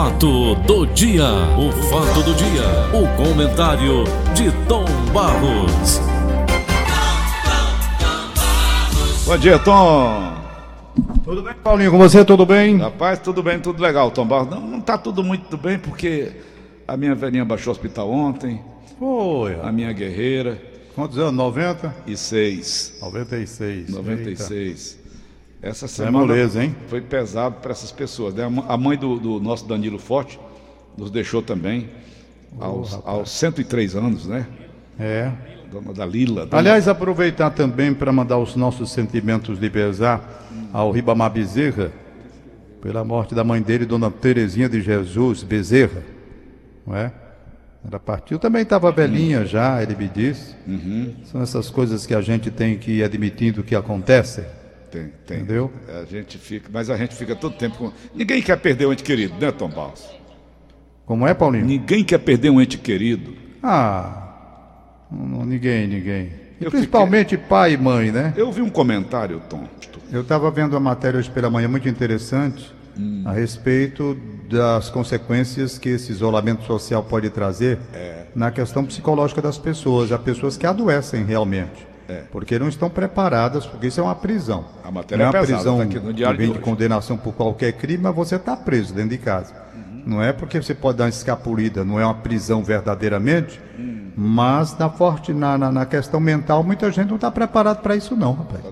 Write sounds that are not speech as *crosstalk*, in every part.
Fato do dia, o fato do dia, o comentário de Tom Barros. Bom dia, Tom. Tudo bem, Paulinho? Com você, tudo bem? Rapaz, tudo bem, tudo legal, Tom Barros. Não, não tá tudo muito bem porque a minha velhinha baixou o hospital ontem, Foi. a minha guerreira, Quantos anos? 90? e seis. 96. 96. Essa É semana moleza, hein? foi pesado para essas pessoas. Né? A mãe do, do nosso Danilo Forte nos deixou também aos, aos 103 anos, né? É. Dona Dalila. Dona... Aliás, aproveitar também para mandar os nossos sentimentos de pesar ao Ribamar Bezerra pela morte da mãe dele, Dona Terezinha de Jesus Bezerra. Não é? Ela partiu, também estava velhinha já, ele me disse. São essas coisas que a gente tem que ir admitindo que acontecem. Tem, tem. Entendeu? A gente fica, mas a gente fica todo tempo com. Ninguém quer perder um ente querido, né, Tom Barros? Como é, Paulinho? Ninguém quer perder um ente querido. Ah, não, ninguém, ninguém. E Eu principalmente pai e mãe, né? Eu vi um comentário, Tom. Eu estava vendo uma matéria hoje pela manhã muito interessante a respeito das consequências que esse isolamento social pode trazer na questão psicológica das pessoas. Há pessoas que adoecem realmente. Porque não estão preparadas, porque isso é uma prisão. A matéria não é é uma pesada, prisão tá aqui no Diário que vem de de condenação por qualquer crime, mas você está preso dentro de casa. Não é porque você pode dar uma escapulida, não é uma prisão verdadeiramente, mas na, forte, na, na, na questão mental, muita gente não está preparada para isso não, rapaz.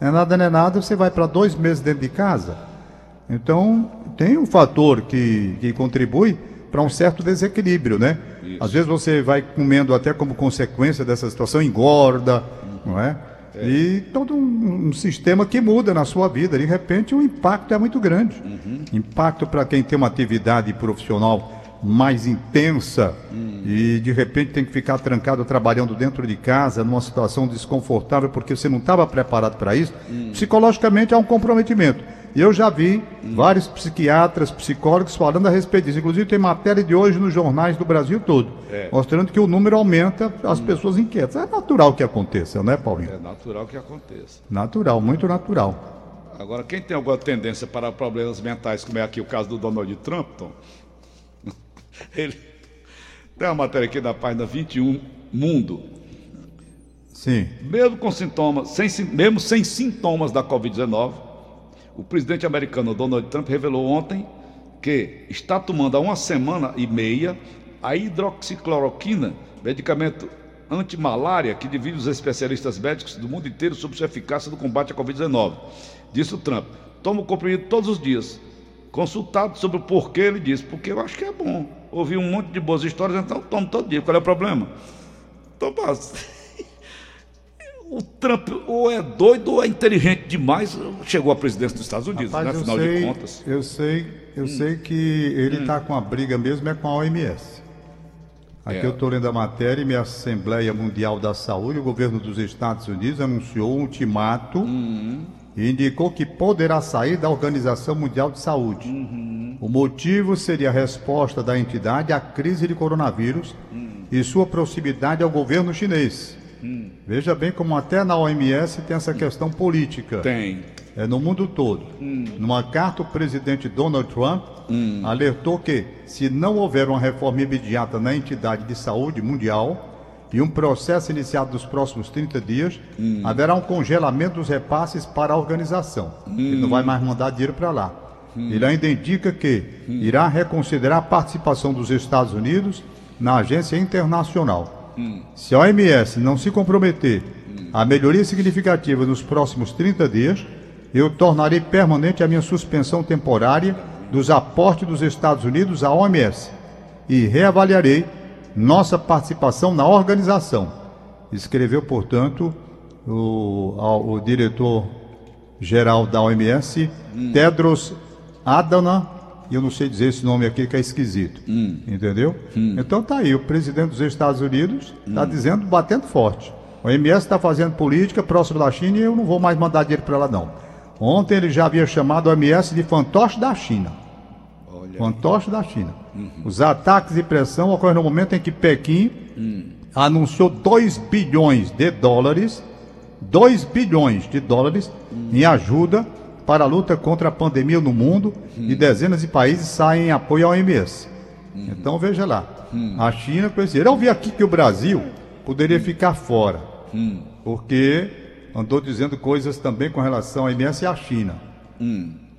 Não é nada, não é nada, você vai para dois meses dentro de casa. Então, tem um fator que, que contribui para um certo desequilíbrio, né? Às vezes você vai comendo até como consequência dessa situação, engorda, não é? E todo um, um sistema que muda na sua vida. De repente, o impacto é muito grande. Impacto para quem tem uma atividade profissional mais intensa e de repente tem que ficar trancado trabalhando dentro de casa, numa situação desconfortável, porque você não estava preparado para isso. Psicologicamente, há um comprometimento. E eu já vi vários psiquiatras, psicólogos falando a respeito disso. Inclusive, tem matéria de hoje nos jornais do Brasil todo, mostrando que o número aumenta, as pessoas inquietas. É natural que aconteça, não é, Paulinho? É natural que aconteça. Natural, muito natural. Agora, quem tem alguma tendência para problemas mentais, como é aqui o caso do Donald Trump, Tom, *laughs* ele tem uma matéria aqui da página 21, Mundo. Sim. Mesmo com sintomas, sem, mesmo sem sintomas da Covid-19, o presidente americano Donald Trump revelou ontem que está tomando há uma semana e meia a hidroxicloroquina, medicamento antimalária que divide os especialistas médicos do mundo inteiro sobre sua eficácia no combate à Covid-19. Disse o Trump. Toma o comprimido todos os dias. Consultado sobre o porquê, ele disse, porque eu acho que é bom. Ouvi um monte de boas histórias, então tomo todo dia. Qual é o problema? Tomás, o Trump ou é doido ou é inteligente demais. Chegou à presidência dos Estados Unidos, Rapaz, né? eu Afinal sei, de contas. Eu sei, eu sei que ele está com a briga mesmo é com a OMS. Aqui É. eu estou lendo a matéria e minha Assembleia Mundial da Saúde, o governo dos Estados Unidos anunciou um ultimato e indicou que poderá sair da Organização Mundial de Saúde. O motivo seria a resposta da entidade à crise de coronavírus e sua proximidade ao governo chinês. Veja bem como até na OMS tem essa questão política. Tem. É no mundo todo. Numa carta, o presidente Donald Trump alertou que, se não houver uma reforma imediata na entidade de saúde mundial e um processo iniciado nos próximos 30 dias, haverá um congelamento dos repasses para a organização. Ele não vai mais mandar dinheiro para lá. Ele ainda indica que irá reconsiderar a participação dos Estados Unidos na agência internacional. Se a OMS não se comprometer a melhoria significativa nos próximos 30 dias, eu tornarei permanente a minha suspensão temporária dos aportes dos Estados Unidos à OMS e reavaliarei nossa participação na organização. Escreveu, portanto, o, ao- o diretor-geral da OMS, Tedros Adhanom, e eu não sei dizer esse nome aqui que é esquisito. Entendeu? Então tá aí, o presidente dos Estados Unidos está dizendo, batendo forte. O OMS está fazendo política próximo da China e eu não vou mais mandar dinheiro para ela, não. Ontem ele já havia chamado o OMS de fantoche da China. Olha. Fantoche da China. Os ataques e pressão ocorrem no momento em que Pequim anunciou 2 bilhões de dólares, 2 bilhões de dólares em ajuda para a luta contra a pandemia no mundo e dezenas de países saem em apoio à OMS. Então veja lá, a China conhecer. Eu vi aqui que o Brasil poderia ficar fora, porque andou dizendo coisas também com relação à OMS e à China.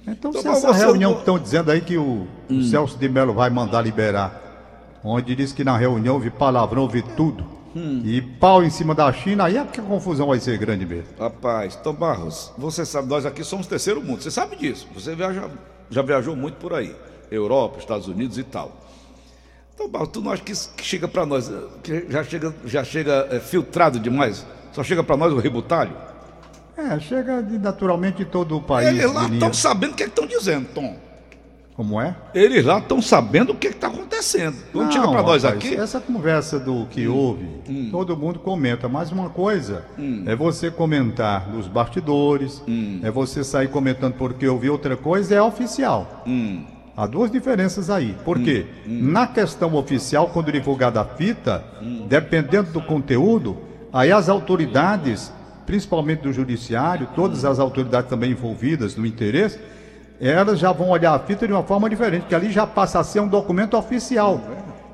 Então, se Então, essa você reunião que estão dizendo aí que o, o Celso de Mello vai mandar liberar, onde diz que na reunião houve palavrão, houve tudo, e pau em cima da China, aí é que a confusão vai ser grande mesmo. Rapaz, Tom Barros, você sabe, nós aqui somos terceiro mundo, você sabe disso. Você viaja, já viajou muito por aí. Europa, Estados Unidos e tal. Tom Barros, tu não acha que isso que chega para nós, que já chega, já chega eh, filtrado demais? Só chega para nós o rebutalho? É, chega de, naturalmente de todo o país. Eles lá estão sabendo o que estão dizendo, Tom. Como é? Eles lá estão sabendo o que está acontecendo. Quando chega Não, para nós aqui, Hum. Essa conversa do que houve, todo mundo comenta. Mas uma coisa Hum. é você comentar nos bastidores, é você sair comentando porque eu vi outra coisa, é oficial. Hum. Há duas diferenças aí. Por quê? Na questão oficial, quando divulgada a fita, Hum. dependendo do conteúdo, aí as autoridades, principalmente do judiciário, todas as autoridades também envolvidas no interesse, elas já vão olhar a fita de uma forma diferente, porque ali já passa a ser um documento oficial.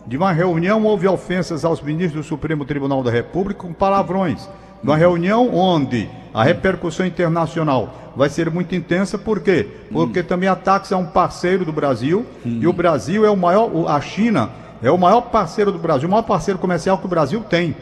De uma reunião houve ofensas aos ministros do Supremo Tribunal da República com palavrões. Uma reunião onde a repercussão internacional vai ser muito intensa, por quê? Porque também a Taxa é um parceiro do Brasil e o Brasil é o maior, a China é o maior parceiro do Brasil, o maior parceiro comercial que o Brasil tem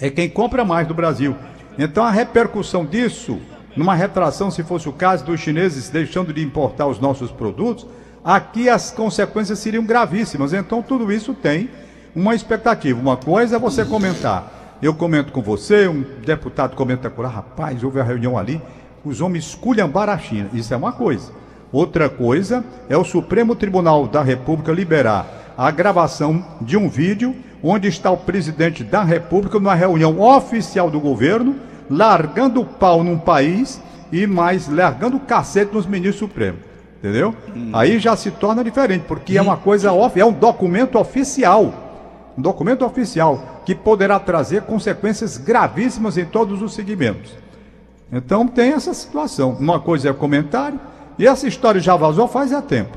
é quem compra mais do Brasil. Então a repercussão disso, numa retração, se fosse o caso dos chineses deixando de importar os nossos produtos, aqui as consequências seriam gravíssimas. Então tudo isso tem uma expectativa. Uma coisa é você comentar. Eu comento com você, um deputado comenta com lá, rapaz, houve a reunião ali, os homens esculhambaram a China. Isso é uma coisa. Outra coisa é o Supremo Tribunal da República liberar a gravação de um vídeo onde está o presidente da República numa reunião oficial do governo, largando o pau num país e mais largando o cacete nos ministros supremos. Entendeu? Aí já se torna diferente, porque é uma coisa off, é um documento oficial. Um documento oficial que poderá trazer consequências gravíssimas em todos os segmentos. Então tem essa situação. Uma coisa é comentário, e essa história já vazou faz tempo.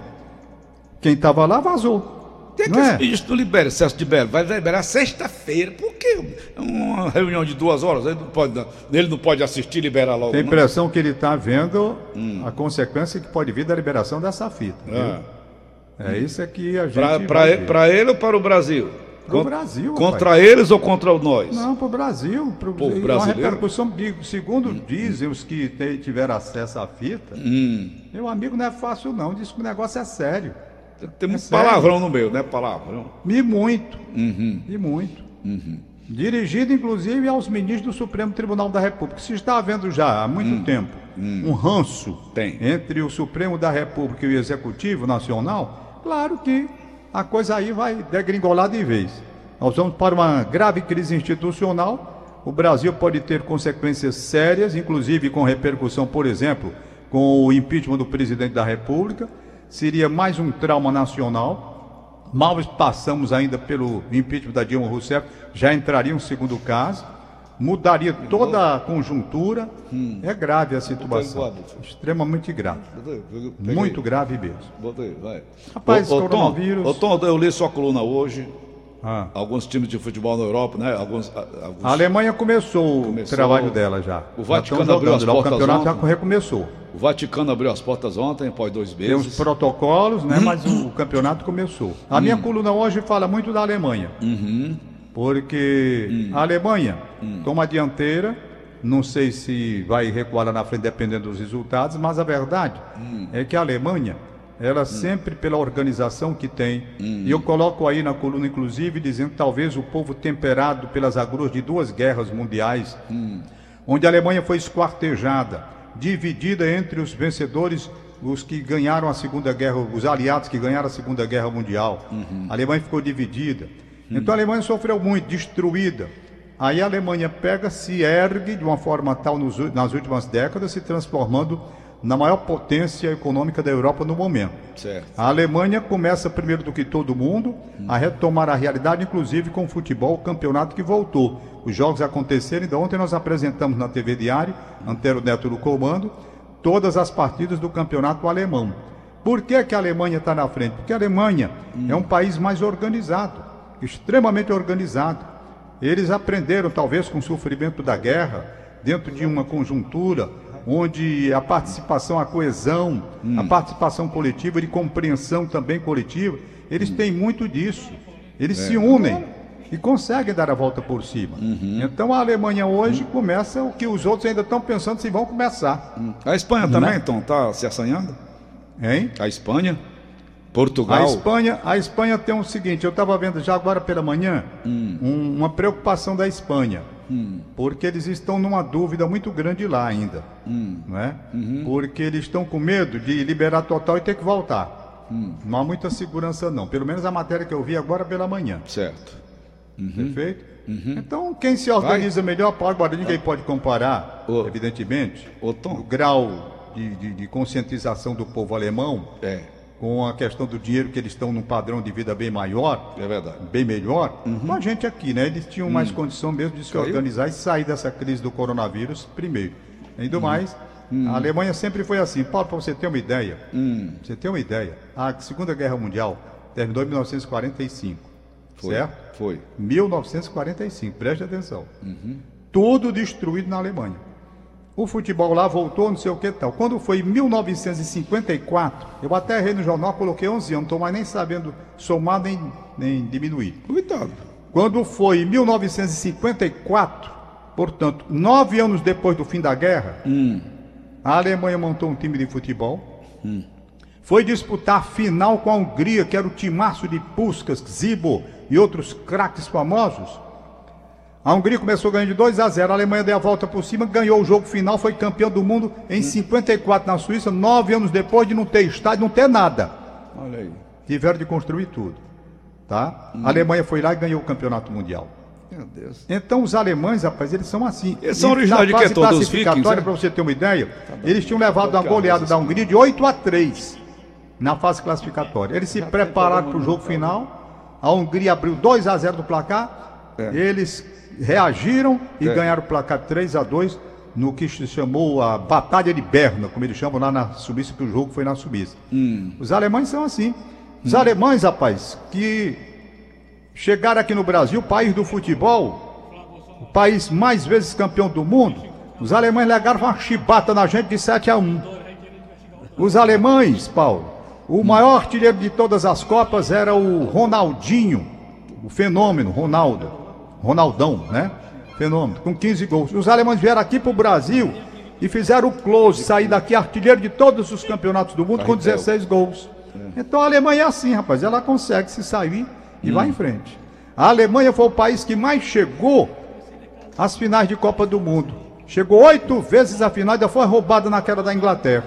Quem estava lá vazou. Tem que não é? esse ministro não libera, Celso de Belo, vai liberar sexta-feira. Por quê? É Uma reunião de duas horas, ele não pode, ele não pode assistir e liberar logo. Tem a não? impressão que ele está vendo a consequência que pode vir da liberação dessa fita. Ah. É isso é que a gente. Pra ele ou para o Brasil? Pro Con- Brasil, Contra rapaz. eles ou contra nós? Não, para o Brasil. Pro, Povo e brasileiro? Segundo dizem os que te- tiveram acesso à fita, Hum. meu amigo não é fácil não, diz que o negócio é sério. Tem É muito sério. palavrão no meio, né? Palavrão. E muito. Uhum. E muito. Dirigido, inclusive, aos ministros do Supremo Tribunal da República. Se está havendo já há muito tempo um ranço Hum. Tem. entre o Supremo da República e o Executivo Nacional, claro que a coisa aí vai degringolar de vez. Nós vamos para uma grave crise institucional. O Brasil pode ter consequências sérias, inclusive com repercussão, por exemplo, com o impeachment do presidente da República. Seria mais um trauma nacional. Mal passamos ainda pelo impeachment da Dilma Rousseff, já entraria um segundo caso, mudaria toda a conjuntura. É grave a situação. Extremamente grave. Muito grave mesmo. Rapaz, ô, ô, Tom, coronavírus- ô, Tom, eu li sua coluna hoje. Ah. Alguns times de futebol na Europa, né? Alguns, a- alguns... A Alemanha começou, Começou. o trabalho dela já. O Já Vaticano estão abriu as portas O campeonato ontem. já recomeçou. O Vaticano abriu as portas ontem, após dois Tem os meses. protocolos, né? Mas o, o campeonato começou. A minha coluna hoje fala muito da Alemanha. Porque a Alemanha toma a dianteira. Não sei se vai recuar lá na frente dependendo dos resultados, mas a verdade é que a Alemanha, ela sempre pela organização que tem, e eu coloco aí na coluna inclusive dizendo que talvez o povo temperado pelas agruras de duas guerras mundiais, onde a Alemanha foi esquartejada, dividida entre os vencedores, os que ganharam a Segunda Guerra, os aliados que ganharam a Segunda Guerra Mundial. A Alemanha ficou dividida. Então a Alemanha sofreu muito, destruída. Aí a Alemanha pega, se ergue de uma forma tal nos nas últimas décadas, se transformando na maior potência econômica da Europa no momento. Certo. A Alemanha começa primeiro do que todo mundo a retomar a realidade, inclusive com o futebol, o campeonato que voltou. Os jogos aconteceram, então ontem nós apresentamos na TV Diário, Antero Neto no comando, todas as partidas do campeonato alemão. Por que, que a Alemanha está na frente? Porque a Alemanha é um país mais organizado, extremamente organizado. Eles aprenderam, talvez com o sofrimento da guerra, dentro de uma conjuntura onde a participação, a coesão, a participação coletiva, de compreensão também coletiva, eles têm muito disso. Eles se unem e conseguem dar a volta por cima. Então a Alemanha hoje começa o que os outros ainda estão pensando se vão começar. A Espanha também, Né? Tom, tá se assanhando? Hein? A Espanha? A Portugal? Espanha, a Espanha tem o seguinte, eu estava vendo já agora pela manhã um- uma preocupação da Espanha, porque eles estão numa dúvida muito grande lá ainda, não é? Porque eles estão com medo de liberar total e ter que voltar. Não há muita segurança não, pelo menos a matéria que eu vi agora pela manhã, Certo. perfeito? Então quem se organiza melhor, pode, agora ninguém pode comparar, Ô. evidentemente, Ô, o Tom. grau de, de- de conscientização do povo alemão É, com a questão do dinheiro que eles estão num padrão de vida bem maior, é verdade. bem melhor, com a gente aqui, né? Eles tinham mais condição mesmo de se Caiu? organizar e sair dessa crise do coronavírus primeiro. Ainda mais, a Alemanha sempre foi assim. Paulo, para você ter uma ideia, Hum, você ter uma ideia, a Segunda Guerra Mundial terminou em 1945, foi. certo? Foi. 1945, preste atenção. Tudo destruído na Alemanha. O futebol lá voltou, não sei o que tal. Quando foi em 1954, eu até errei no jornal, coloquei 11 anos, não estou mais nem sabendo somar nem, nem diminuir. Cuidado. Quando foi em 1954, portanto, nove anos depois do fim da guerra, a Alemanha montou um time de futebol, foi disputar a final com a Hungria, que era o timaço de Puskas, Zibo e outros craques famosos. A Hungria começou ganhando de 2 a 0, a Alemanha deu a volta por cima, ganhou o jogo final, foi campeão do mundo em 54 na Suíça, nove anos depois de não ter estádio, não ter nada Olha aí. tiveram de construir tudo. Tá? A Alemanha foi lá e ganhou o campeonato mundial. Meu Deus. Então os alemães, rapaz, eles são assim. Eles são originários de na quê, fase Tom? Dos classificatória, vikings, é? para você ter uma ideia, eles tinham levado uma Qualquer goleada da Hungria de 8 a 3 na fase classificatória. Eles se prepararam para o jogo final. A Hungria abriu 2 a 0 do placar. É. Eles reagiram e É. ganharam o placar 3 a 2 no que se chamou a Batalha de Berna, como eles chamam lá na Suíça, que o jogo foi na Suíça. Hum. Os alemães são assim. Os alemães, rapaz, que chegaram aqui no Brasil, país do futebol, o país mais vezes campeão do mundo, os alemães legaram uma chibata na gente de 7 a 1. Os alemães, Paulo, o maior artilheiro de todas as Copas era o Ronaldinho, o fenômeno, Ronaldo, Ronaldão, né? Fenômeno, com 15 gols. Os alemães vieram aqui para o Brasil e fizeram o close, sair daqui artilheiro de todos os campeonatos do mundo com Carretel. 16 gols. Então a Alemanha é assim, rapaz, ela consegue se sair e vai em frente. A Alemanha foi o país que mais chegou às finais de Copa do Mundo. Chegou oito vezes à final e ainda foi roubada naquela da Inglaterra.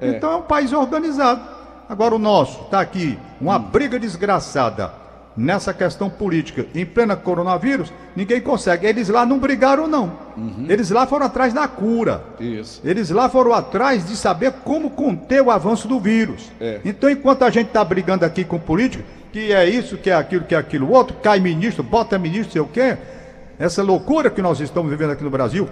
Então é um país organizado. Agora o nosso está aqui, uma briga desgraçada nessa questão política, em plena coronavírus, ninguém consegue. Eles lá não brigaram, não. Eles lá foram atrás da cura. Isso. Eles lá foram atrás de saber como conter o avanço do vírus. É. Então, enquanto a gente está brigando aqui com político, que é isso, que é aquilo, que é aquilo outro, cai ministro, bota ministro, sei o quê, essa loucura que nós estamos vivendo aqui no Brasil,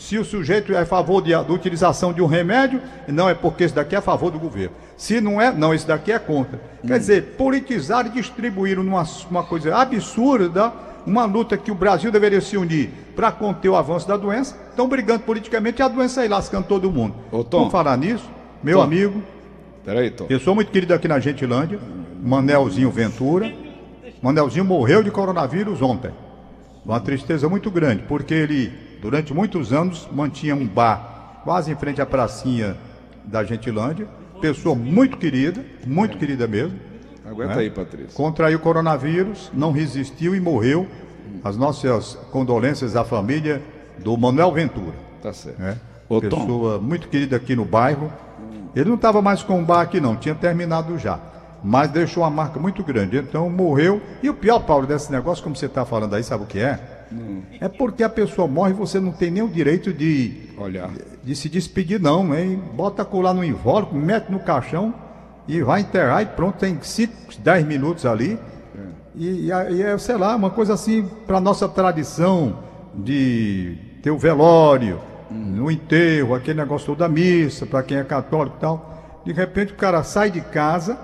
se o sujeito é a favor de- da utilização de um remédio, não é porque esse daqui é a favor do governo. Se não é, não, esse daqui é contra. Quer dizer, politizar e distribuir numa uma coisa absurda uma luta que o Brasil deveria se unir para conter o avanço da doença, estão brigando politicamente e a doença aí lascando todo mundo. Ô, Tom. Vamos falar nisso, meu Tom. amigo, Peraí, Tom. eu sou muito querido aqui na Gentilândia, Manelzinho Ventura. Manelzinho morreu de coronavírus ontem. Uma tristeza muito grande, porque ele, durante muitos anos, mantinha um bar quase em frente à pracinha da Gentilândia. Pessoa muito querida, muito querida mesmo. Aguenta né? aí, Patrícia. Contraiu coronavírus, não resistiu e morreu. As nossas condolências à família do Manuel Ventura. Tá certo. né? Ô, Tom. Pessoa muito querida aqui no bairro. Ele não estava mais com o bar aqui, não, tinha terminado já. Mas deixou uma marca muito grande. Então morreu. E o pior, Paulo, desse negócio, como você está falando aí, sabe o que é? É porque a pessoa morre e você não tem nem o direito de, Olhar. de se despedir, não. Hein? Bota colar no invólucro, mete no caixão e vai enterrar e pronto, tem 5, 10 minutos ali. E, e, a- e é, sei lá, uma coisa assim, para nossa tradição de ter o velório, No enterro, aquele negócio todo da missa, para quem é católico e tal. De repente o cara sai de casa,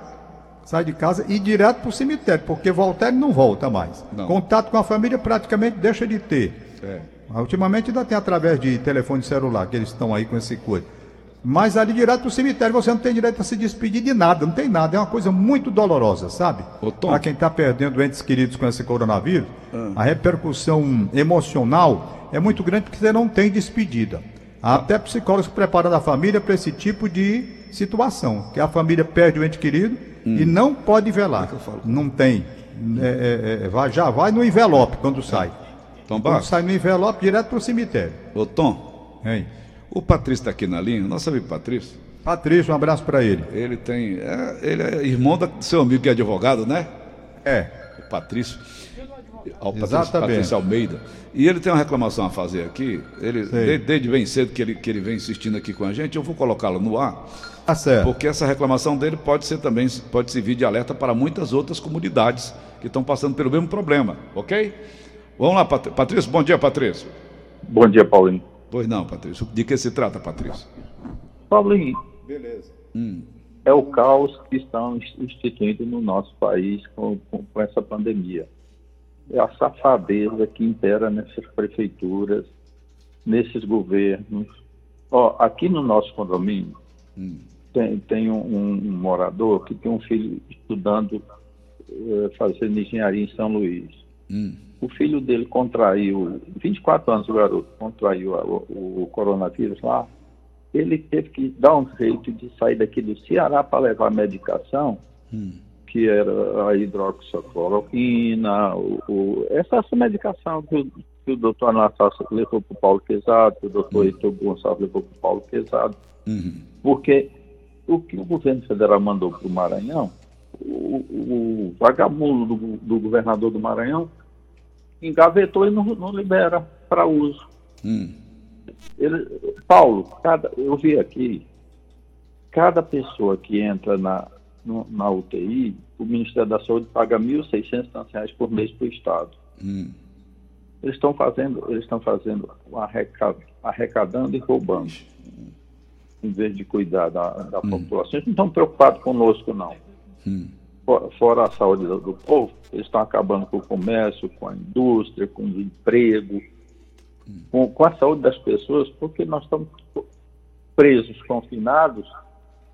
sai de casa e direto para o cemitério, porque voltar ele não volta mais. Não. Contato com a família praticamente deixa de ter. É. Ultimamente ainda tem através de telefone celular, que eles estão aí com esse coisa. Mas ali direto pro cemitério você não tem direito a se despedir de nada, não tem nada. É uma coisa muito dolorosa, sabe? Para quem está perdendo entes queridos com esse coronavírus, a repercussão emocional é muito grande porque você não tem despedida. Há até psicólogos preparando a família para esse tipo de situação, que a família perde o ente querido e não pode velar. Não tem. É, é, é, vai- já vai no envelope quando sai. Tom Quando sai no envelope, direto pro cemitério. Ô, Tom, Hein? o Patrício está aqui na linha, nosso amigo Patrício. Patrício, um abraço para ele. Ele tem. é, ele é irmão do seu amigo que é advogado, né? É. O Patrício. Ao Patrício, Exatamente. Patrício Almeida. E ele tem uma reclamação a fazer aqui. Ele, desde, desde bem cedo que ele, que ele vem insistindo aqui com a gente, eu vou colocá-lo no ar, Tá certo. porque essa reclamação dele pode ser também, pode servir de alerta para muitas outras comunidades que estão passando pelo mesmo problema, ok? Vamos lá, Pat- Patrício. Bom dia, Patrício. Bom dia, Paulinho. Pois não, Patrício. De que se trata, Patrício? Paulinho, Beleza. é o caos que estão ins- instituindo no nosso país com, com- com essa pandemia. É a safadeza que impera nessas prefeituras, nesses governos. Ó, aqui no nosso condomínio, tem, tem um, um morador que tem um filho estudando, eh, fazendo engenharia em São Luís. O filho dele contraiu, 24 anos o garoto, contraiu o, o coronavírus lá. Ele teve que dar um jeito de sair daqui do Ceará para levar medicação, que era a hidroxicloroquina, o, o- essa, essa medicação que o, que o doutor Anastácio levou para o Paulo Pesado, que o doutor Heitor Gonçalves levou para o Paulo Pesado, porque o que o governo federal mandou para o Maranhão, o, o vagabundo do, do governador do Maranhão engavetou e não, não libera para uso. Ele, Paulo, cada, eu vi aqui, cada pessoa que entra na, no- na UTI, o Ministério da Saúde paga 1.600 reais por mês para o Estado. Eles estão fazendo, eles estão fazendo um arreca- arrecadando e roubando, em vez de cuidar da, da população. Eles não estão preocupados conosco, não. Fora- Fora a saúde do, do povo, eles estão acabando com o comércio, com a indústria, com o emprego, com, com a saúde das pessoas, porque nós estamos presos, confinados,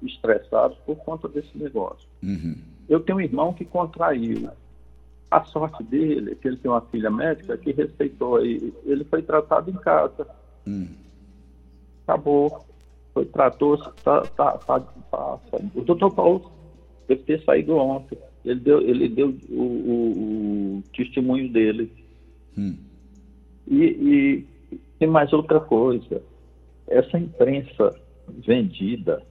estressados por conta desse negócio. Eu tenho um irmão que contraiu. A sorte dele é que ele tem uma filha médica que respeitou ele. Ele foi tratado em casa. Acabou. Foi, tratou, tá, tá, tá, tá, O doutor Paulo deve ter saído ontem. Ele deu, ele deu o, o- o testemunho dele. E, e tem mais outra coisa. Essa imprensa vendida,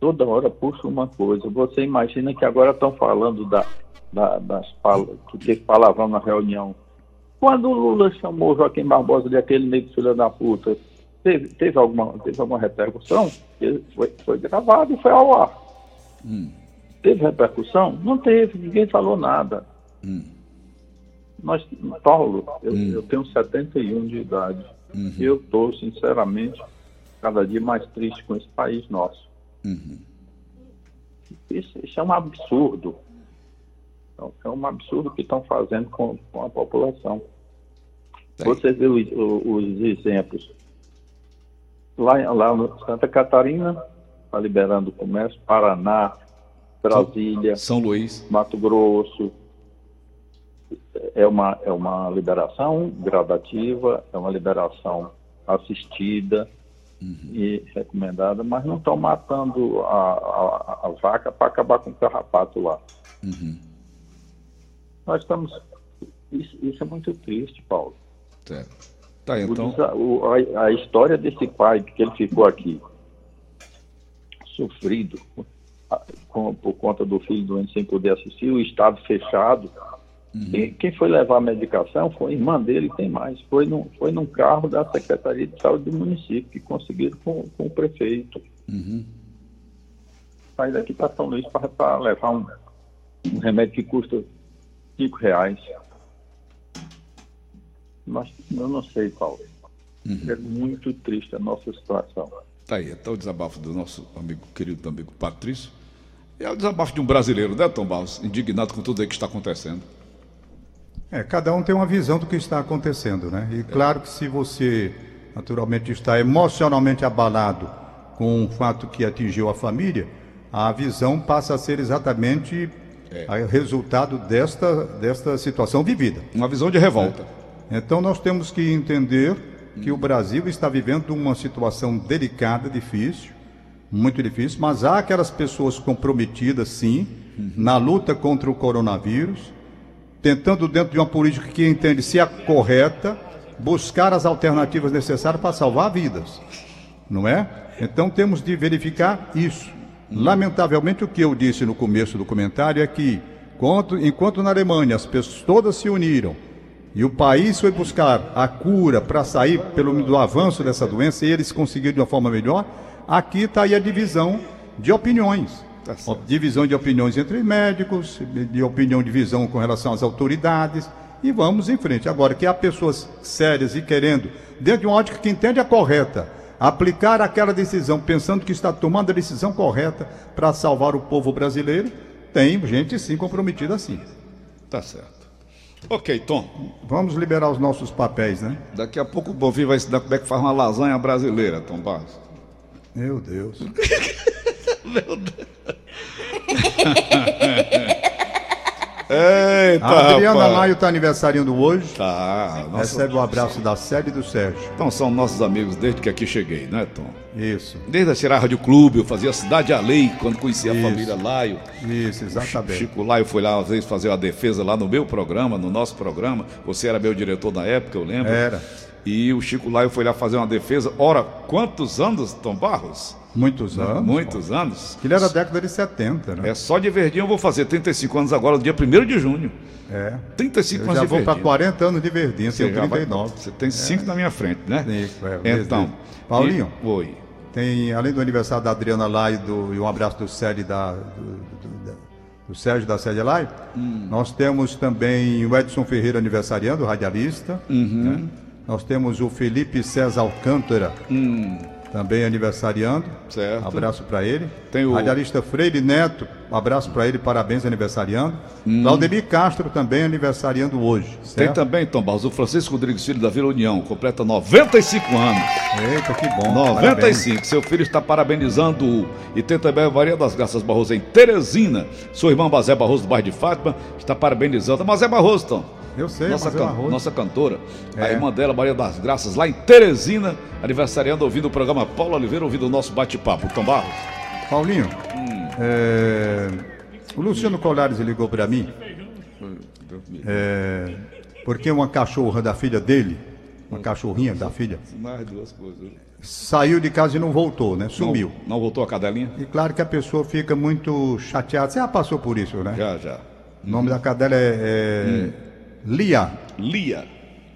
toda hora puxa uma coisa. Você imagina que agora estão falando da, da- das pal- que teve palavrão na reunião. Quando o Lula chamou Joaquim Barbosa de aquele negro filho da puta, teve, teve, alguma, teve alguma repercussão? Foi, foi gravado e foi ao ar. Teve repercussão? Não teve, ninguém falou nada. Nós, Paulo, eu, eu tenho 71 de idade. Eu estou, sinceramente, cada dia mais triste com esse país nosso. Isso, isso é um absurdo. Então, É um absurdo que estão fazendo com, com a população. Você vê os, os exemplos. Lá, lá no Santa Catarina, está liberando o comércio, Paraná, Brasília, São Luís. Mato Grosso. É uma, é uma liberação gradativa, é uma liberação assistida e recomendada, mas não estão matando a, a, a vaca para acabar com o carrapato lá. Nós estamos. Isso, isso é muito triste, Paulo. Certo. Tá, então. o- a, a história desse pai, que ele ficou aqui, sofrido com- por conta do filho doente sem poder assistir, o estado fechado. Quem, quem foi levar a medicação foi a irmã dele, tem mais. Foi num, foi num carro da Secretaria de Saúde do município, que conseguiram com, com o prefeito. Sai daqui para São Luís para levar um, um remédio que custa cinco reais. Mas eu não sei, Paulo. Uhum. É muito triste a nossa situação. Tá aí, até o desabafo do nosso amigo, querido amigo Patrício. É o desabafo de um brasileiro, né, Tom Barros? Indignado com tudo aí que está acontecendo. É, cada um tem uma visão do que está acontecendo, né? E claro que se você, naturalmente, está emocionalmente abalado com o fato que atingiu a família, a visão passa a ser exatamente é. resultado desta, desta situação vivida. Uma visão de revolta. É. Então nós temos que entender que o Brasil está vivendo uma situação delicada, difícil, muito difícil, mas há aquelas pessoas comprometidas, sim, na luta contra o coronavírus, tentando, dentro de uma política que entende se é correta, buscar as alternativas necessárias para salvar vidas, não é? Então temos de verificar isso. Lamentavelmente, o que eu disse no começo do comentário é que, enquanto, enquanto na Alemanha as pessoas todas se uniram e o país foi buscar a cura para sair pelo do avanço dessa doença e eles conseguiram de uma forma melhor, aqui está aí a divisão de opiniões. Tá divisão de opiniões entre médicos, de opinião, divisão com relação às autoridades, e vamos em frente. Agora, que há pessoas sérias e querendo, dentro de uma ótica que entende a correta, aplicar aquela decisão pensando que está tomando a decisão correta para salvar o povo brasileiro, tem gente sim comprometida assim. Tá certo. Ok, Tom. Vamos liberar os nossos papéis, né? Daqui a pouco o Bovi vai ensinar como é que faz uma lasanha brasileira, Tom Barros. Meu Deus. *laughs* Meu Deus. *laughs* Eita, a Adriana rapaz. Maio está aniversariando hoje. Tá. Nossa... Recebe o um abraço da Série do Sérgio. Então são nossos amigos desde que aqui cheguei, né, Tom? Isso. Desde a Serra Rádio Clube, eu fazia Cidade Além quando conhecia Isso. a família Laio. Isso, exatamente. Chico Laio foi lá às vezes fazer uma defesa lá no meu programa, no nosso programa. Você era meu diretor na época, eu lembro. Era. E o Chico Laio foi lá fazer uma defesa. Ora, quantos anos, Tom Barros? Muitos anos. Muitos pô. anos. Ele era da década de 70, né? É só de verdinho eu vou fazer 35 anos agora, dia 1 de junho. É. 35 eu anos de. Já vou para 40 anos de verdinho, tenho 39. Vai, você tem 5 é. na minha frente, né? Isso, é, então. Paulinho. E, oi. Tem, além do aniversário da Adriana lá e, do, e um abraço do Sérgio da, do, do, do Sérgio da Sérgio Lai, hum. nós temos também o Edson Ferreira aniversariando, radialista. Uhum. Né? Nós temos o Felipe César Alcântara. Hum também aniversariando. Certo. Abraço para ele. Tem o radialista Freire Neto, abraço para ele, parabéns aniversariando. Hum. Claudemir Castro também aniversariando hoje. Certo? Tem também, Tom Barros, o Francisco Rodrigues Filho da Vila União, completa 95 anos. Eita, que bom. 95. Parabéns. Seu filho está parabenizando e tem também a Maria das Graças Barroso em Teresina. Sua irmã Mazé Barroso do bairro de Fátima está parabenizando. Mazé Barroso, Tom. Eu sei, nossa, can nossa cantora, é. a irmã dela, Maria das Graças, lá em Teresina, aniversariando, ouvindo o programa Paulo Oliveira, ouvindo o nosso bate-papo. Tom Barros. Paulinho, hum. é... o Luciano Colares ligou para mim, é... porque uma cachorra da filha dele, uma cachorrinha da filha, mais duas coisas. Saiu de casa e não voltou, né? Sumiu. Não, não voltou a cadelinha? E claro que a pessoa fica muito chateada. Você já passou por isso, né? Já, já. O nome da cadela é, é... Hum. Lia. Lia.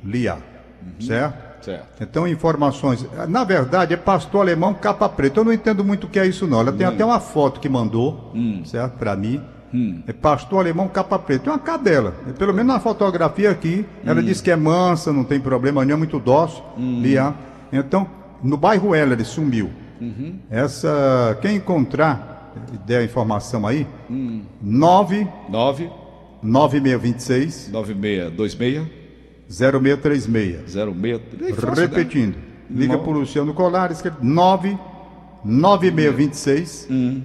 Lia. Uhum. Certo? Certo. Então, informações. Na verdade, é pastor alemão capa preta. Eu não entendo muito o que é isso, não. Ela tem hum. até uma foto que mandou, hum. certo? Para mim. Hum. É pastor alemão capa preta. Tem uma cadela. Pelo menos na fotografia aqui, ela hum. diz que é mansa, não tem problema nenhum, é muito dócil. Hum. Lia. Então, no bairro Heller, sumiu. Uhum. Essa. Quem encontrar, der a informação aí, hum. 9. 9 9626 9626 0636 06 Repetindo. Liga para o Luciano Colares, que é 9 9626 hum.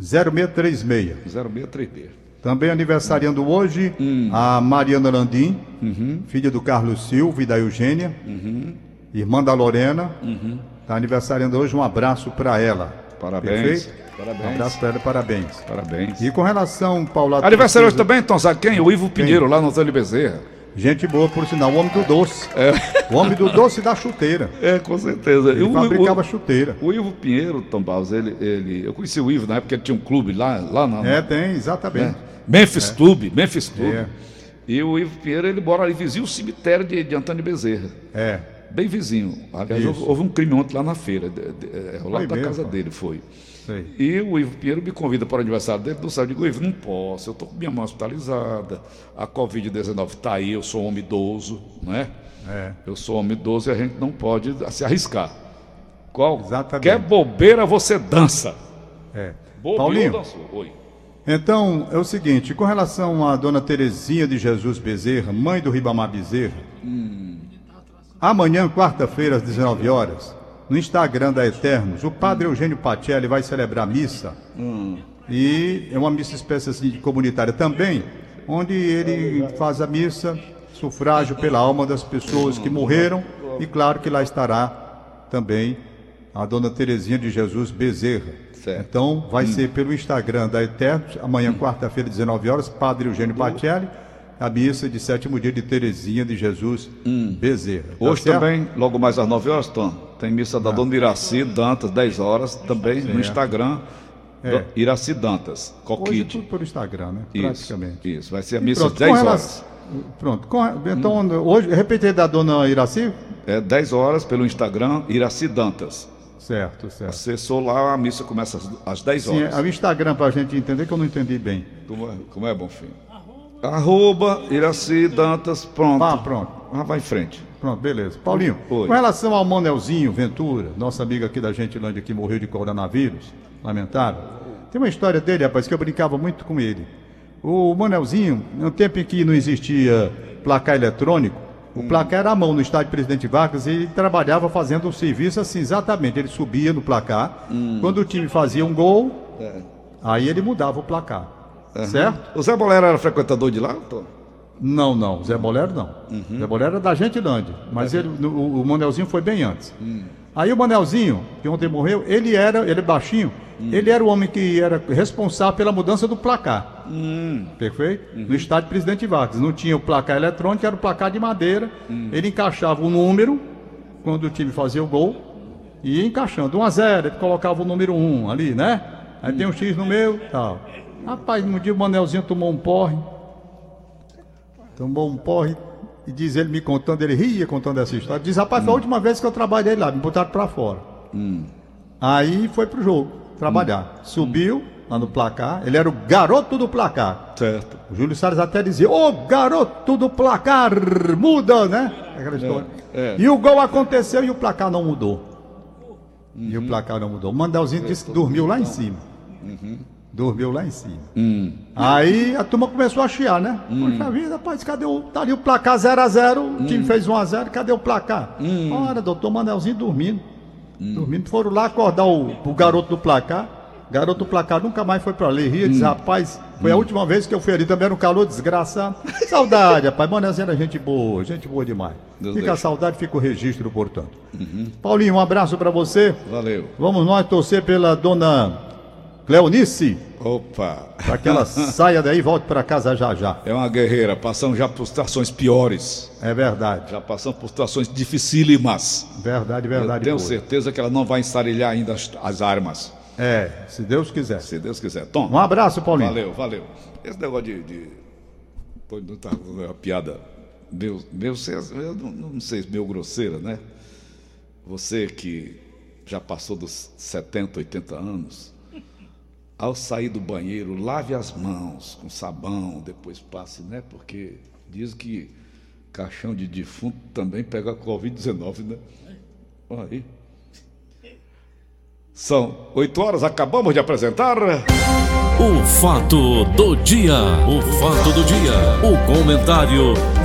0636. 0636. Também aniversariando hoje hum. a Mariana Landim, uhum. filha do Carlos Silva e da Eugênia, uhum. irmã da Lorena. Está uhum. Tá aniversariando hoje, um abraço para ela. Parabéns. Perfeito? Parabéns. Um abraço para ela, parabéns. Parabéns. E com relação, Paulo. Aniversário hoje também, então, sabe quem? O Ivo Pinheiro, lá no Antônio Bezerra. Gente boa, por sinal, o homem do doce. É. O homem do doce da chuteira. *laughs* É, com certeza. Ele o, fabricava o, chuteira. O Ivo Pinheiro, Tom Barros, ele, ele. Eu conheci o Ivo na época ele tinha um clube lá, lá na. É, tem, exatamente. É. Memphis é. Clube, Memphis Clube. É. E o Ivo Pinheiro, ele mora ali vizinho o cemitério de, de Antônio Bezerra. É. Bem vizinho. Aliás, houve, houve um crime ontem lá na feira, de, de, de, é, lá da mesmo, casa dele, foi. Sei. E o Ivo Pinheiro me convida para o aniversário dele, não sabe, eu digo, Ivo, não posso, eu estou com minha mão hospitalizada, a Covid-19 está aí, eu sou homem idoso, não é? É. Eu sou homem idoso e a gente não pode se arriscar. Qual? Exatamente. Quer bobeira, você dança. É. Bobeira Paulinho, dançou. Oi. então é o seguinte, com relação à dona Terezinha de Jesus Bezerra, mãe do Ribamar Bezerra, amanhã, quarta-feira, às 19 horas, no Instagram da Eternos, o padre Eugênio Pacelli vai celebrar missa. E é uma missa espécie assim, de comunitária também, onde ele faz a missa, sufrágio pela alma das pessoas que morreram, e claro que lá estará também a dona Terezinha de Jesus Bezerra. Certo. Então, vai ser pelo Instagram da Eternos, amanhã, quarta-feira, 19 horas, Padre Eugênio Pacelli, a missa de sétimo dia de Terezinha de Jesus Bezerra. Tá Hoje certo? também, logo mais às 9 horas, Tom, tem missa da Dona Iraci Dantas, 10 horas, também no Instagram, É. Iraci Dantas, Hoje Coquite. tudo pelo Instagram, né? Isso, Praticamente. isso, vai ser a missa às 10 com horas. relação- Pronto. com- então, hoje, repete aí da dona Iraci? É 10 horas pelo Instagram, Iraci Dantas. Certo, certo. Acessou lá, a missa começa às, às 10 Sim, horas. é o Instagram para a gente entender que eu não entendi bem. Como, é, como é, Bonfim? Arroba Iraci Dantas, pronto. Ah, pronto. Ah, vai em frente. Pronto, beleza. Paulinho, Oi. com relação ao Manelzinho Ventura, nosso amigo aqui da Gentilândia que morreu de coronavírus, lamentável. Tem uma história dele, rapaz, que eu brincava muito com ele. O Manelzinho, no tempo em que não existia placar eletrônico, o placar era à mão no estádio Presidente Vargas e ele trabalhava fazendo o serviço assim, exatamente. Ele subia no placar, quando o time fazia um gol, aí ele mudava o placar. Certo? O Zé Bolero era frequentador de lá, Tom? Não, não. Zé Bolero não. Zé Bolero era da Gentilândia. Mas ele, no- o, o Manelzinho foi bem antes. Aí o Manelzinho, que ontem morreu, ele era, ele é baixinho, ele era o homem que era responsável pela mudança do placar. Perfeito? No estádio Presidente Vargas. Não tinha o placar eletrônico, era o placar de madeira. Ele encaixava o número quando o time fazia o gol e ia encaixando. 1 a 0 ele colocava o número 1 ali, né? Aí tem um X no meu tal. Rapaz, no dia o Manelzinho tomou um porre. Tomou um porre e diz ele me contando, ele ria contando essa história. Diz, rapaz, foi a última vez que eu trabalhei lá, me botaram pra fora. Aí foi pro jogo, trabalhar. Subiu lá no placar, ele era o garoto do placar. Certo. O Júlio Salles até dizia, ô garoto do placar, muda, né? Aquela história. é. E o gol aconteceu e o placar não mudou. E o placar não mudou. O Mandelzinho disse que dormiu lá em cima. Dormiu lá em cima. Aí a turma começou a chiar, né? Poxa vida, rapaz, cadê o. Tá ali o placar 0x0, o time fez 1x0, cadê o placar? Ora, doutor Manelzinho dormindo. Dormindo. Foram lá acordar o, o garoto do placar. Garoto do placar nunca mais foi pra ali. Ria, diz, rapaz, foi a última vez que eu fui ali também era um calor desgraçado. *laughs* Saudade, rapaz. Manelzinho era gente boa, gente boa demais. Deus fica a deixe. saudade, fica o registro, portanto. Paulinho, um abraço pra você. Valeu. Vamos nós torcer pela dona Cleonice, Opa. para que ela *laughs* saia daí e volte para casa já já. É uma guerreira, passamos já por situações piores. É verdade, Já passamos por situações dificílimas. verdade, Eu verdade. tenho pura. certeza que ela não vai ensarilhar ainda as, as armas. É, se Deus quiser. Se Deus quiser. Tom. Um abraço, Paulinho. Valeu, valeu. Esse negócio de. de... Pô, não tá uma piada. Meu, meu, eu não, não sei, meio grosseira, né? Você que já passou dos 70, 80 anos, ao sair do banheiro, lave as mãos com sabão, depois passe, né? Porque diz que caixão de defunto também pega Covid-19, né? Olha aí. São 8 horas, acabamos de apresentar. O fato do dia, o fato do dia, o comentário